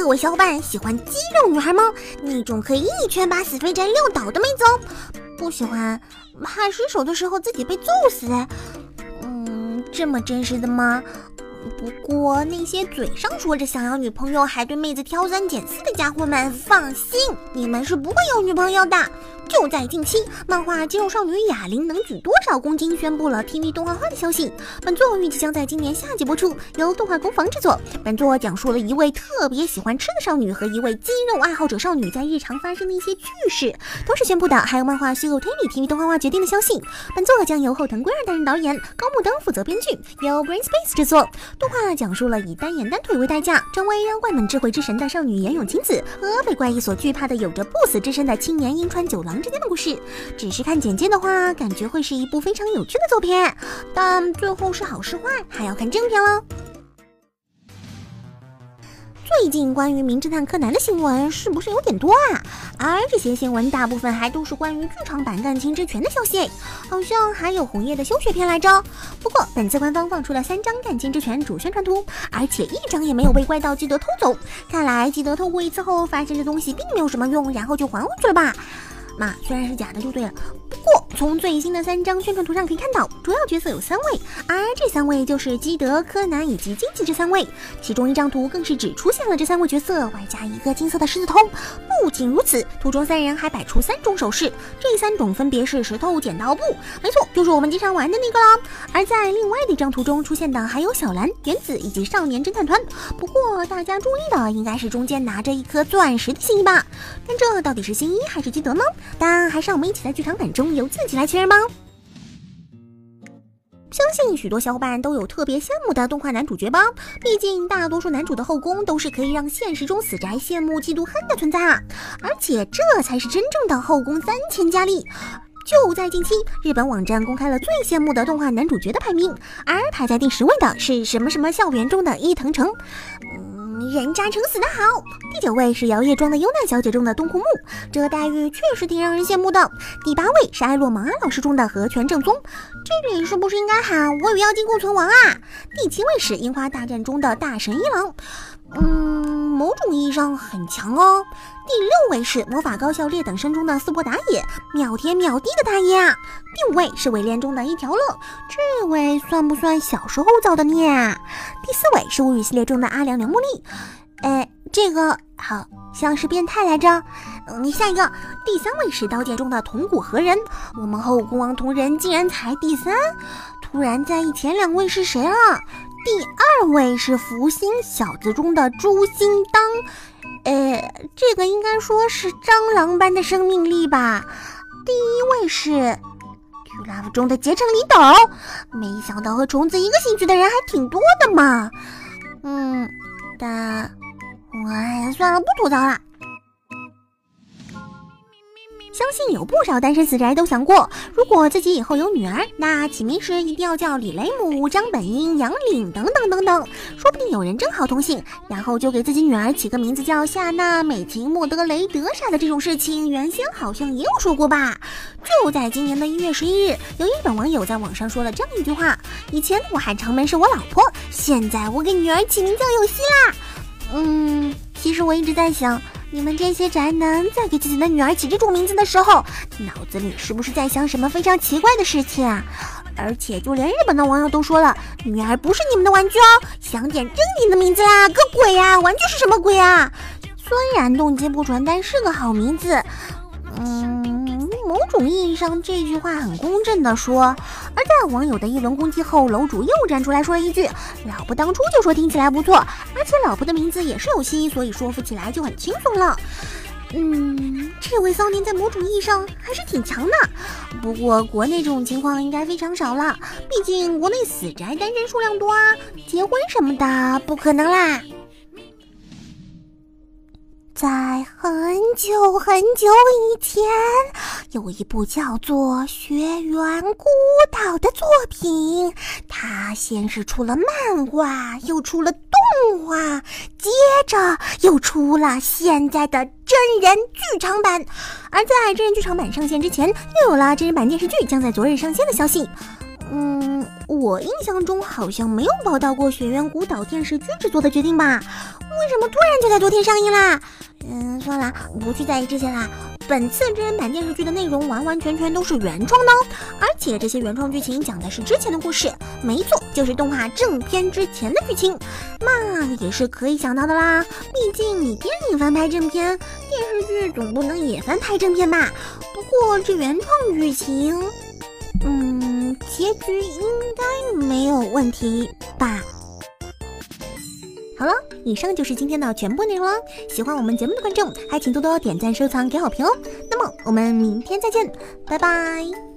各位小伙伴喜欢肌肉女孩吗？那种可以一拳把死肥宅撂倒的妹子哦。不喜欢，怕失手的时候自己被揍死。嗯，这么真实的吗？不过那些嘴上说着想要女朋友，还对妹子挑三拣四的家伙们，放心，你们是不会有女朋友的。就在近期，漫画《肌肉少女哑铃能举多少公斤》宣布了 TV 动画化的消息。本作预计将在今年夏季播出，由动画工坊制作。本作讲述了一位特别喜欢吃的少女和一位肌肉爱好者少女在日常发生的一些趣事。同时宣布的还有漫画《虚构推理》TV 动画化决定的消息。本作将由后藤圭二担任导演，高木登负责编剧，由 Green Space 制作。动画讲述了以单眼单腿为代价，成为妖怪们智慧之神的少女岩永晴子和被怪异所惧怕的有着不死之身的青年樱川九郎。之间的故事，只是看简介的话，感觉会是一部非常有趣的作品，但最后是好是坏，还要看正片喽。最近关于名侦探柯南的新闻是不是有点多啊？而这些新闻大部分还都是关于剧场版感情之泉的消息，好像还有红叶的休学片来着。不过本次官方放出了三张感情之泉主宣传图，而且一张也没有被怪盗基德偷走，看来基德偷过一次后发现这东西并没有什么用，然后就还回去了吧。嘛，虽然是假的就对了。从最新的三张宣传图上可以看到，主要角色有三位，而这三位就是基德、柯南以及荆棘这三位。其中一张图更是只出现了这三位角色，外加一个金色的狮子头。不仅如此，图中三人还摆出三种手势，这三种分别是石头剪刀布，没错，就是我们经常玩的那个啦。而在另外的一张图中出现的还有小兰、原子以及少年侦探团。不过大家注意的应该是中间拿着一颗钻石的新一吧？但这到底是新一还是基德呢？但还是让我们一起在剧场版中由自起来确认吧。相信许多小伙伴都有特别羡慕的动画男主角吧？毕竟大多数男主的后宫都是可以让现实中死宅羡慕、嫉妒、恨的存在啊！而且这才是真正的后宫三千佳丽。就在近期，日本网站公开了最羡慕的动画男主角的排名，而排在第十位的是什么什么校园中的伊藤诚。人渣成死的好。第九位是摇曳庄的优奈小姐中的东库木，这个待遇确实挺让人羡慕的。第八位是艾洛芒阿老师中的和泉正宗，这里是不是应该喊我与妖精共存亡啊？第七位是樱花大战中的大神一郎，嗯，某种意义上很强哦。第六位是魔法高校劣等生中的斯伯达也，秒天秒地的大爷啊。第五位是伪恋中的一条乐，这位算不算小时候造的孽啊？第四位是物语系列中的阿良良茉莉，哎，这个好像是变态来着。嗯，下一个，第三位是刀剑中的铜骨和人，我们后宫王同人竟然才第三，突然在意前两位是谁了？第二位是福星小子中的朱心当。呃，这个应该说是蟑螂般的生命力吧。第一位是 Q Love 中的结成李斗，没想到和虫子一个兴趣的人还挺多的嘛。嗯，但我算了，不吐槽了。相信有不少单身死宅都想过，如果自己以后有女儿，那起名时一定要叫李雷姆、张本英、杨岭等等等等。说不定有人正好同姓，然后就给自己女儿起个名字叫夏娜、美琴、莫德雷德啥的。这种事情原先好像也有说过吧？就在今年的一月十一日，有日本网友在网上说了这样一句话：以前我喊长门是我老婆，现在我给女儿起名叫有希啦。嗯，其实我一直在想。你们这些宅男在给自己的女儿起这种名字的时候，脑子里是不是在想什么非常奇怪的事情啊？而且就连日本的网友都说了，女儿不是你们的玩具哦，想点正经的名字啦，个鬼呀！玩具是什么鬼啊？虽然动机不纯，但是个好名字。嗯。某种意义上，这句话很公正的说。而在网友的一轮攻击后，楼主又站出来说了一句：“老婆当初就说听起来不错，而且老婆的名字也是有希，所以说服起来就很轻松了。”嗯，这位骚年在某种意义上还是挺强的。不过国内这种情况应该非常少了，毕竟国内死宅单身数量多啊，结婚什么的不可能啦。在很久很久以前，有一部叫做《学园孤岛》的作品，它先是出了漫画，又出了动画，接着又出了现在的真人剧场版。而在真人剧场版上线之前，又有了真人版电视剧将在昨日上线的消息。嗯，我印象中好像没有报道过《雪原孤岛》电视剧制作的决定吧？为什么突然就在昨天上映啦？嗯，算了，不去在意这些啦。本次真人版电视剧的内容完完全全都是原创的哦，而且这些原创剧情讲的是之前的故事，没错，就是动画正片之前的剧情，那也是可以想到的啦。毕竟你电影翻拍正片，电视剧总不能也翻拍正片吧？不过这原创剧情，嗯，结局应该没有问题吧？好了，以上就是今天的全部内容了。喜欢我们节目的观众，还请多多点赞、收藏、给好评哦。那么我们明天再见，拜拜。